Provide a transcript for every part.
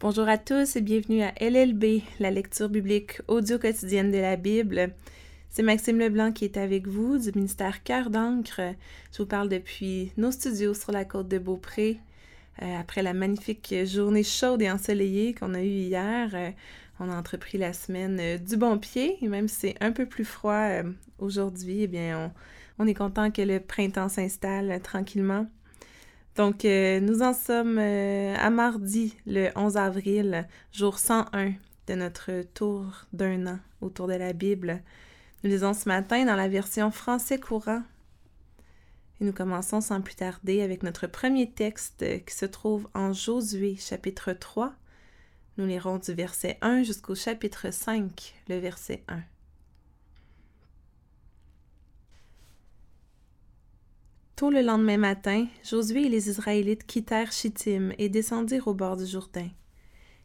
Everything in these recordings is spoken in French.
Bonjour à tous et bienvenue à LLB, la lecture biblique audio quotidienne de la Bible. C'est Maxime Leblanc qui est avec vous du ministère Cœur d'encre. Je vous parle depuis nos studios sur la côte de Beaupré. Euh, après la magnifique journée chaude et ensoleillée qu'on a eue hier, euh, on a entrepris la semaine euh, du bon pied et même si c'est un peu plus froid aujourd'hui, eh bien on est content que le printemps s'installe tranquillement. Donc, euh, nous en sommes euh, à mardi, le 11 avril, jour 101 de notre tour d'un an autour de la Bible. Nous lisons ce matin dans la version français courant. Et nous commençons sans plus tarder avec notre premier texte qui se trouve en Josué chapitre 3. Nous lirons du verset 1 jusqu'au chapitre 5, le verset 1. Tôt le lendemain matin, Josué et les Israélites quittèrent Chittim et descendirent au bord du Jourdain.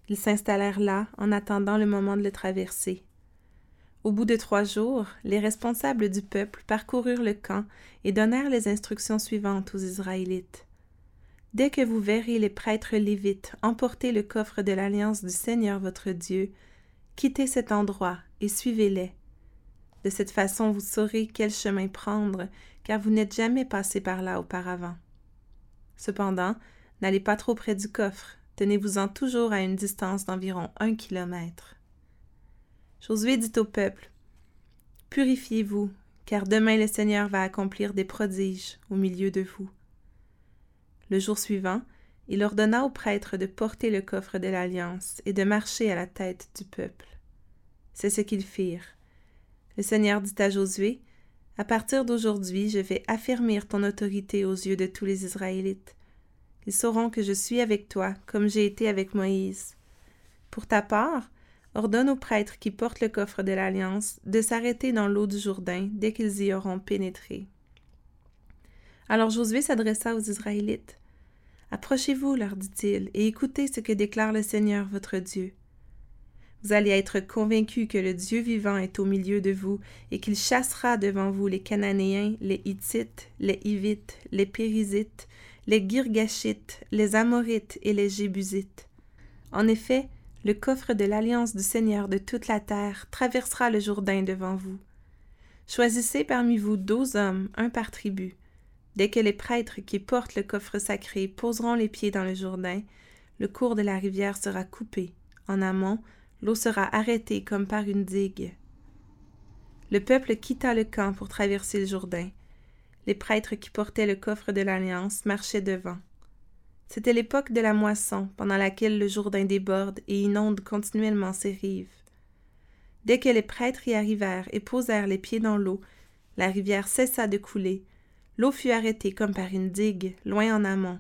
Ils s'installèrent là en attendant le moment de le traverser. Au bout de trois jours, les responsables du peuple parcoururent le camp et donnèrent les instructions suivantes aux Israélites. Dès que vous verrez les prêtres lévites emporter le coffre de l'alliance du Seigneur votre Dieu, quittez cet endroit et suivez-les. De cette façon vous saurez quel chemin prendre car vous n'êtes jamais passé par là auparavant. Cependant, n'allez pas trop près du coffre, tenez-vous-en toujours à une distance d'environ un kilomètre. Josué dit au peuple Purifiez-vous, car demain le Seigneur va accomplir des prodiges au milieu de vous. Le jour suivant, il ordonna aux prêtres de porter le coffre de l'Alliance et de marcher à la tête du peuple. C'est ce qu'ils firent. Le Seigneur dit à Josué à partir d'aujourd'hui, je vais affermir ton autorité aux yeux de tous les Israélites. Ils sauront que je suis avec toi, comme j'ai été avec Moïse. Pour ta part, ordonne aux prêtres qui portent le coffre de l'Alliance de s'arrêter dans l'eau du Jourdain dès qu'ils y auront pénétré. Alors Josué s'adressa aux Israélites. Approchez-vous, leur dit-il, et écoutez ce que déclare le Seigneur votre Dieu. Vous allez être convaincus que le Dieu vivant est au milieu de vous et qu'il chassera devant vous les Cananéens, les Hittites, les Hivites, les Périsites, les Girgashites, les Amorites et les Jébusites. En effet, le coffre de l'alliance du Seigneur de toute la terre traversera le Jourdain devant vous. Choisissez parmi vous douze hommes, un par tribu. Dès que les prêtres qui portent le coffre sacré poseront les pieds dans le Jourdain, le cours de la rivière sera coupé. En amont, l'eau sera arrêtée comme par une digue. Le peuple quitta le camp pour traverser le Jourdain. Les prêtres qui portaient le coffre de l'Alliance marchaient devant. C'était l'époque de la moisson, pendant laquelle le Jourdain déborde et inonde continuellement ses rives. Dès que les prêtres y arrivèrent et posèrent les pieds dans l'eau, la rivière cessa de couler. L'eau fut arrêtée comme par une digue, loin en amont,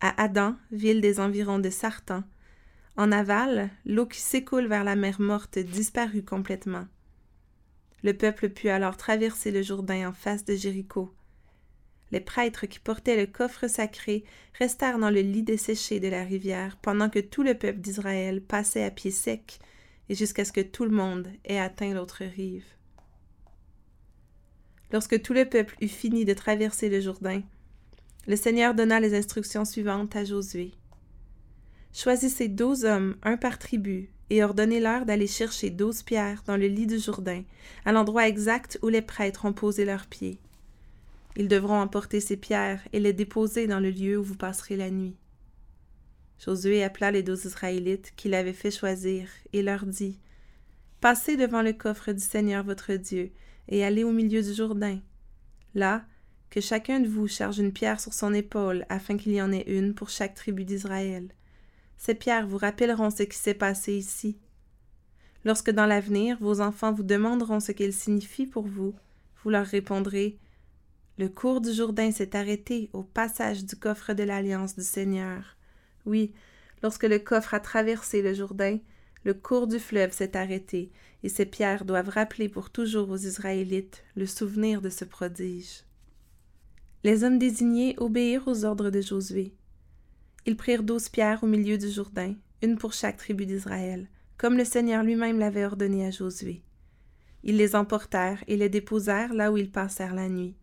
à Adam, ville des environs de Sartan, en aval, l'eau qui s'écoule vers la mer morte disparut complètement. Le peuple put alors traverser le Jourdain en face de Jéricho. Les prêtres qui portaient le coffre sacré restèrent dans le lit desséché de la rivière pendant que tout le peuple d'Israël passait à pied sec et jusqu'à ce que tout le monde ait atteint l'autre rive. Lorsque tout le peuple eut fini de traverser le Jourdain, le Seigneur donna les instructions suivantes à Josué. Choisissez douze hommes, un par tribu, et ordonnez-leur d'aller chercher douze pierres dans le lit du Jourdain, à l'endroit exact où les prêtres ont posé leurs pieds. Ils devront emporter ces pierres et les déposer dans le lieu où vous passerez la nuit. Josué appela les douze Israélites qu'il avait fait choisir et leur dit Passez devant le coffre du Seigneur votre Dieu et allez au milieu du Jourdain. Là, que chacun de vous charge une pierre sur son épaule afin qu'il y en ait une pour chaque tribu d'Israël. Ces pierres vous rappelleront ce qui s'est passé ici. Lorsque dans l'avenir vos enfants vous demanderont ce qu'elles signifient pour vous, vous leur répondrez Le cours du Jourdain s'est arrêté au passage du coffre de l'alliance du Seigneur. Oui, lorsque le coffre a traversé le Jourdain, le cours du fleuve s'est arrêté, et ces pierres doivent rappeler pour toujours aux Israélites le souvenir de ce prodige. Les hommes désignés obéirent aux ordres de Josué. Ils prirent douze pierres au milieu du Jourdain, une pour chaque tribu d'Israël, comme le Seigneur lui-même l'avait ordonné à Josué. Ils les emportèrent et les déposèrent là où ils passèrent la nuit.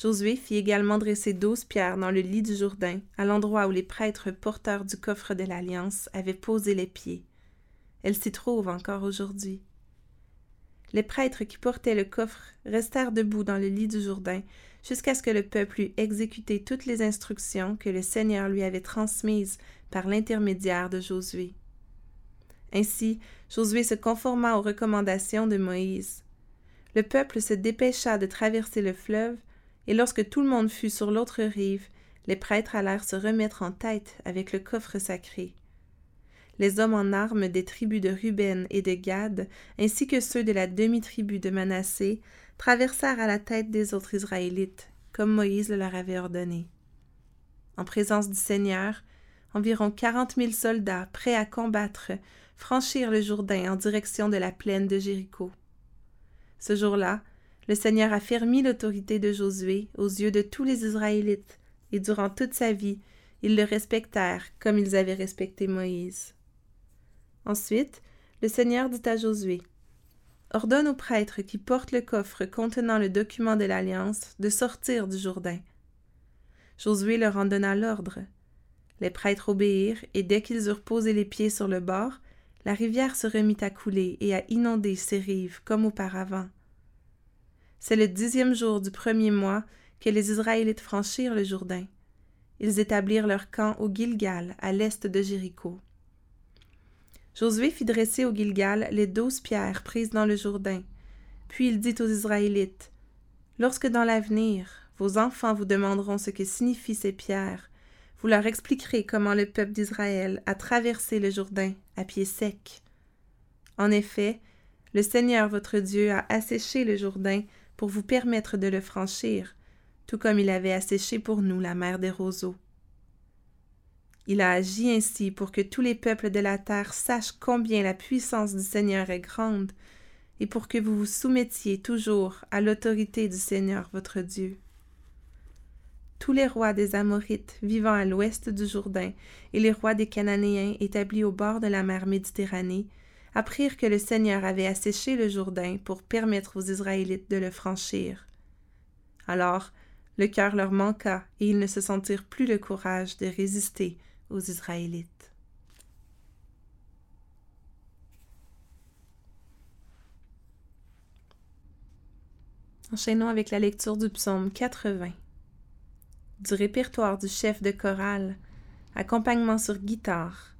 Josué fit également dresser douze pierres dans le lit du Jourdain, à l'endroit où les prêtres porteurs du coffre de l'Alliance avaient posé les pieds. Elles s'y trouvent encore aujourd'hui. Les prêtres qui portaient le coffre restèrent debout dans le lit du Jourdain jusqu'à ce que le peuple eût exécuté toutes les instructions que le Seigneur lui avait transmises par l'intermédiaire de Josué. Ainsi, Josué se conforma aux recommandations de Moïse. Le peuple se dépêcha de traverser le fleuve, et lorsque tout le monde fut sur l'autre rive, les prêtres allèrent se remettre en tête avec le coffre sacré. Les hommes en armes des tribus de Ruben et de Gad, ainsi que ceux de la demi-tribu de Manassé, traversèrent à la tête des autres Israélites, comme Moïse le leur avait ordonné. En présence du Seigneur, environ quarante mille soldats prêts à combattre franchirent le Jourdain en direction de la plaine de Jéricho. Ce jour-là, le Seigneur a fermi l'autorité de Josué aux yeux de tous les Israélites, et durant toute sa vie, ils le respectèrent comme ils avaient respecté Moïse. Ensuite, le Seigneur dit à Josué Ordonne aux prêtres qui portent le coffre contenant le document de l'Alliance de sortir du Jourdain. Josué leur en donna l'ordre. Les prêtres obéirent, et dès qu'ils eurent posé les pieds sur le bord, la rivière se remit à couler et à inonder ses rives comme auparavant. C'est le dixième jour du premier mois que les Israélites franchirent le Jourdain. Ils établirent leur camp au Gilgal, à l'est de Jéricho. Josué fit dresser au Gilgal les douze pierres prises dans le Jourdain. Puis il dit aux Israélites Lorsque dans l'avenir vos enfants vous demanderont ce que signifient ces pierres, vous leur expliquerez comment le peuple d'Israël a traversé le Jourdain à pied sec. En effet, le Seigneur votre Dieu a asséché le Jourdain pour vous permettre de le franchir, tout comme il avait asséché pour nous la mer des roseaux. Il a agi ainsi pour que tous les peuples de la terre sachent combien la puissance du Seigneur est grande, et pour que vous vous soumettiez toujours à l'autorité du Seigneur votre Dieu. Tous les rois des Amorites vivant à l'ouest du Jourdain et les rois des Cananéens établis au bord de la mer Méditerranée apprirent que le Seigneur avait asséché le Jourdain pour permettre aux Israélites de le franchir. Alors, le cœur leur manqua et ils ne se sentirent plus le courage de résister aux Israélites. Enchaînons avec la lecture du psaume 80. Du répertoire du chef de chorale, accompagnement sur guitare,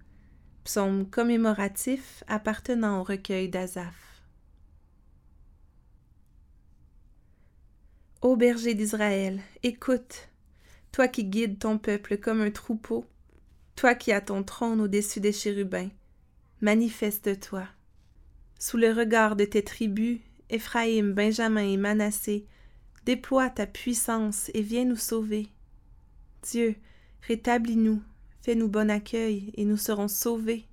psaume commémoratif appartenant au recueil d'Azaph. Ô berger d'Israël, écoute, toi qui guides ton peuple comme un troupeau, toi qui as ton trône au-dessus des chérubins, manifeste-toi. Sous le regard de tes tribus, Éphraïm, Benjamin et Manassé, déploie ta puissance et viens nous sauver. Dieu, rétablis-nous, fais-nous bon accueil et nous serons sauvés.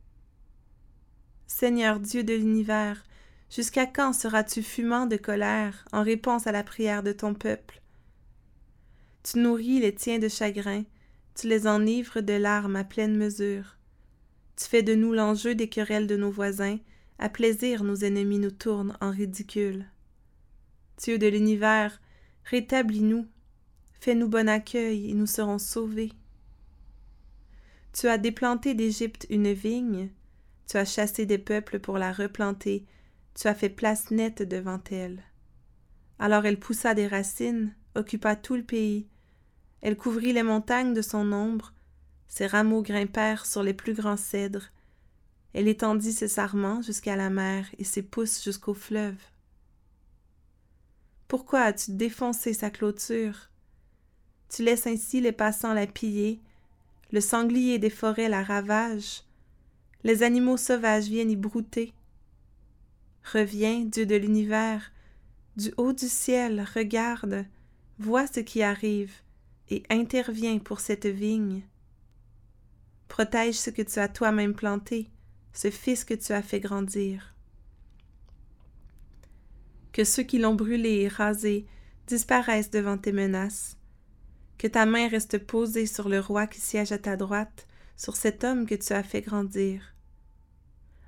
Seigneur Dieu de l'univers, jusqu'à quand seras-tu fumant de colère en réponse à la prière de ton peuple? Tu nourris les tiens de chagrin, tu les enivres de larmes à pleine mesure. Tu fais de nous l'enjeu des querelles de nos voisins, à plaisir nos ennemis nous tournent en ridicule. Dieu de l'univers, rétablis-nous, fais-nous bon accueil et nous serons sauvés. Tu as déplanté d'Égypte une vigne, tu as chassé des peuples pour la replanter, tu as fait place nette devant elle. Alors elle poussa des racines, occupa tout le pays, elle couvrit les montagnes de son ombre, ses rameaux grimpèrent sur les plus grands cèdres, elle étendit ses sarments jusqu'à la mer et ses pousses jusqu'au fleuve. Pourquoi as-tu défoncé sa clôture? Tu laisses ainsi les passants la piller, le sanglier des forêts la ravage, les animaux sauvages viennent y brouter. Reviens, Dieu de l'univers, du haut du ciel, regarde, vois ce qui arrive, et interviens pour cette vigne. Protège ce que tu as toi-même planté, ce fils que tu as fait grandir. Que ceux qui l'ont brûlé et rasé disparaissent devant tes menaces. Que ta main reste posée sur le roi qui siège à ta droite, sur cet homme que tu as fait grandir.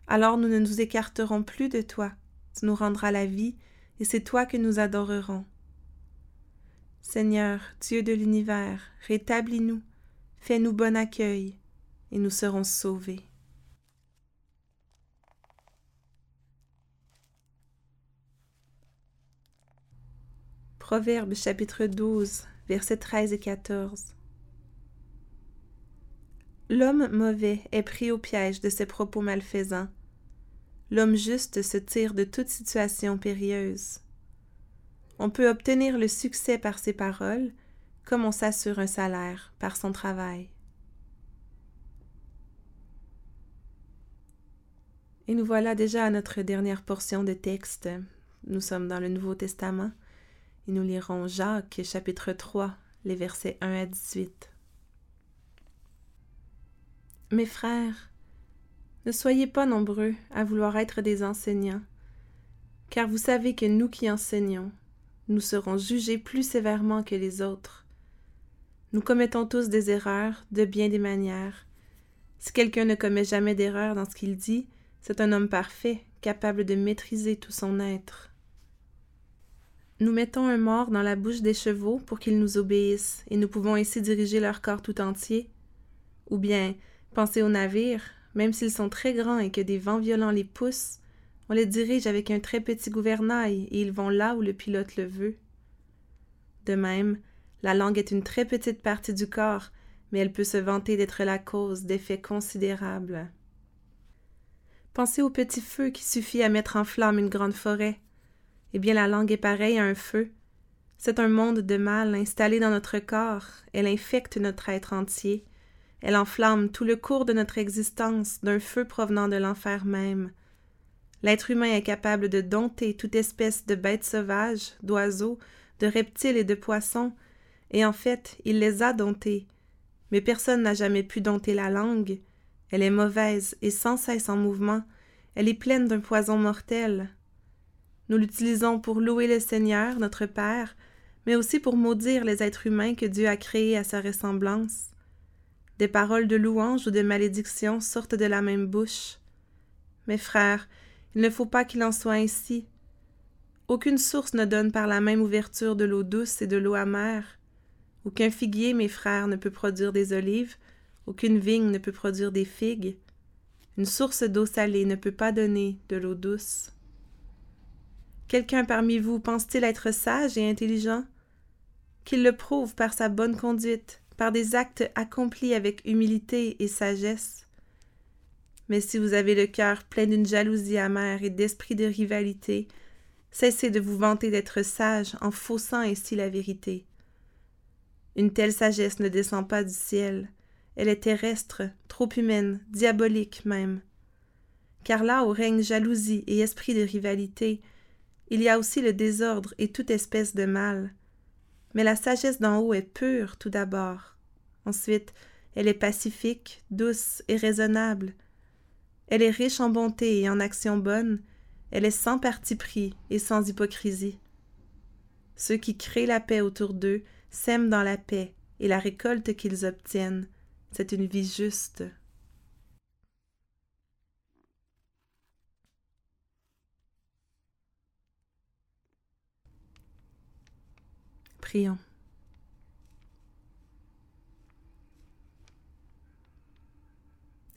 Alors nous ne nous écarterons plus de toi, tu nous rendras la vie, et c'est toi que nous adorerons. Seigneur, Dieu de l'univers, rétablis-nous, fais-nous bon accueil, et nous serons sauvés. Proverbe chapitre 12, versets 13 et 14. L'homme mauvais est pris au piège de ses propos malfaisants. L'homme juste se tire de toute situation périlleuse. On peut obtenir le succès par ses paroles, comme on s'assure un salaire par son travail. Et nous voilà déjà à notre dernière portion de texte. Nous sommes dans le Nouveau Testament et nous lirons Jacques chapitre 3, les versets 1 à 18. Mes frères, ne soyez pas nombreux à vouloir être des enseignants, car vous savez que nous qui enseignons, nous serons jugés plus sévèrement que les autres. Nous commettons tous des erreurs de bien des manières. Si quelqu'un ne commet jamais d'erreur dans ce qu'il dit, c'est un homme parfait, capable de maîtriser tout son être. Nous mettons un mort dans la bouche des chevaux pour qu'ils nous obéissent, et nous pouvons ainsi diriger leur corps tout entier. Ou bien, pensez aux navires, même s'ils sont très grands et que des vents violents les poussent, on les dirige avec un très petit gouvernail et ils vont là où le pilote le veut. De même, la langue est une très petite partie du corps, mais elle peut se vanter d'être la cause d'effets considérables. Pensez au petit feu qui suffit à mettre en flamme une grande forêt. Eh bien, la langue est pareille à un feu. C'est un monde de mal installé dans notre corps, elle infecte notre être entier, elle enflamme tout le cours de notre existence d'un feu provenant de l'enfer même. L'être humain est capable de dompter toute espèce de bêtes sauvages, d'oiseaux, de reptiles et de poissons, et en fait, il les a domptés. Mais personne n'a jamais pu dompter la langue. Elle est mauvaise et sans cesse en mouvement. Elle est pleine d'un poison mortel. Nous l'utilisons pour louer le Seigneur, notre Père, mais aussi pour maudire les êtres humains que Dieu a créés à sa ressemblance. Des paroles de louange ou de malédiction sortent de la même bouche. Mes frères, il ne faut pas qu'il en soit ainsi. Aucune source ne donne par la même ouverture de l'eau douce et de l'eau amère. Aucun figuier, mes frères, ne peut produire des olives, aucune vigne ne peut produire des figues. Une source d'eau salée ne peut pas donner de l'eau douce. Quelqu'un parmi vous pense-t-il être sage et intelligent? Qu'il le prouve par sa bonne conduite, par des actes accomplis avec humilité et sagesse. Mais si vous avez le cœur plein d'une jalousie amère et d'esprit de rivalité, cessez de vous vanter d'être sage en faussant ainsi la vérité. Une telle sagesse ne descend pas du ciel, elle est terrestre, trop humaine, diabolique même. Car là où règne jalousie et esprit de rivalité, il y a aussi le désordre et toute espèce de mal. Mais la sagesse d'en haut est pure tout d'abord. Ensuite, elle est pacifique, douce et raisonnable. Elle est riche en bonté et en actions bonnes, elle est sans parti pris et sans hypocrisie. Ceux qui créent la paix autour d'eux sèment dans la paix, et la récolte qu'ils obtiennent, c'est une vie juste. Prions.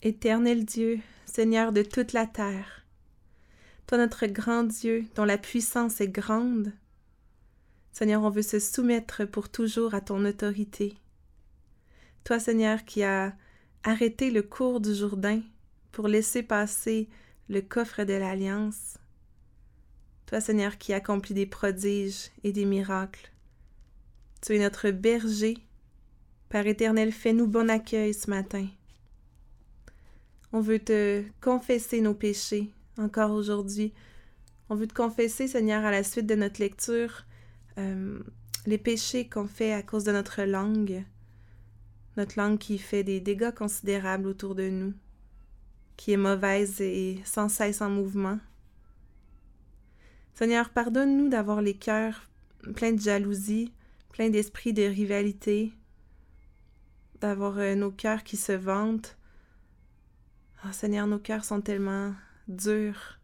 Éternel Dieu, Seigneur de toute la terre, toi notre grand Dieu dont la puissance est grande, Seigneur, on veut se soumettre pour toujours à ton autorité. Toi, Seigneur, qui as arrêté le cours du Jourdain pour laisser passer le coffre de l'Alliance. Toi, Seigneur, qui accomplis des prodiges et des miracles. Tu es notre berger. Père éternel, fais-nous bon accueil ce matin. On veut te confesser nos péchés encore aujourd'hui. On veut te confesser, Seigneur, à la suite de notre lecture, euh, les péchés qu'on fait à cause de notre langue, notre langue qui fait des dégâts considérables autour de nous, qui est mauvaise et sans cesse en mouvement. Seigneur, pardonne-nous d'avoir les cœurs pleins de jalousie, pleins d'esprit de rivalité, d'avoir euh, nos cœurs qui se vantent, Oh Seigneur, nos cœurs sont tellement durs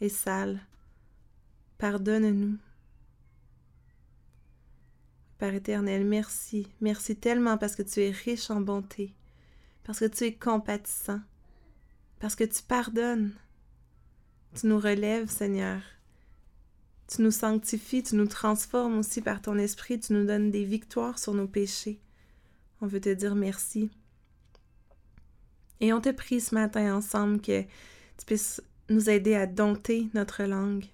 et sales. Pardonne-nous. Père éternel, merci, merci tellement parce que tu es riche en bonté, parce que tu es compatissant, parce que tu pardonnes. Tu nous relèves, Seigneur. Tu nous sanctifies, tu nous transformes aussi par ton esprit, tu nous donnes des victoires sur nos péchés. On veut te dire merci. Et on te prie ce matin ensemble que tu puisses nous aider à dompter notre langue.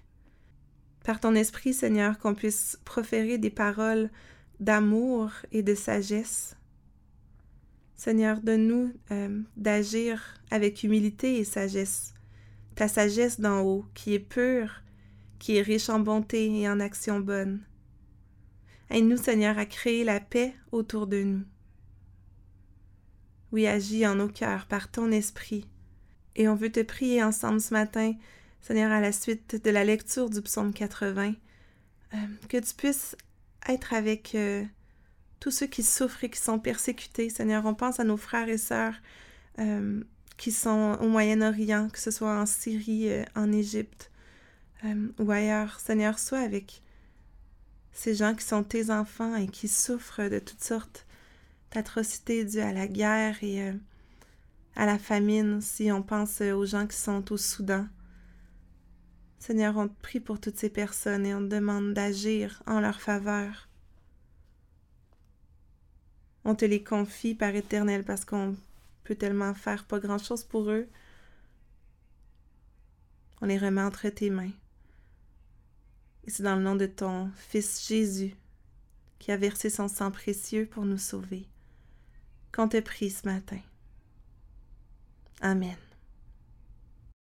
Par ton esprit, Seigneur, qu'on puisse proférer des paroles d'amour et de sagesse. Seigneur, donne-nous euh, d'agir avec humilité et sagesse. Ta sagesse d'en haut, qui est pure, qui est riche en bonté et en actions bonnes. Aide-nous, Seigneur, à créer la paix autour de nous. Oui, agis en nos cœurs par ton esprit. Et on veut te prier ensemble ce matin, Seigneur, à la suite de la lecture du psaume 80, euh, que tu puisses être avec euh, tous ceux qui souffrent et qui sont persécutés. Seigneur, on pense à nos frères et sœurs euh, qui sont au Moyen-Orient, que ce soit en Syrie, en Égypte ou ailleurs. Seigneur, sois avec ces gens qui sont tes enfants et qui souffrent de toutes sortes d'atrocités dues à la guerre et euh, à la famine si on pense aux gens qui sont au Soudan. Seigneur, on te prie pour toutes ces personnes et on te demande d'agir en leur faveur. On te les confie par éternel parce qu'on peut tellement faire pas grand-chose pour eux. On les remet entre tes mains. Et c'est dans le nom de ton Fils Jésus qui a versé son sang précieux pour nous sauver qu'on te prie ce matin. Amen.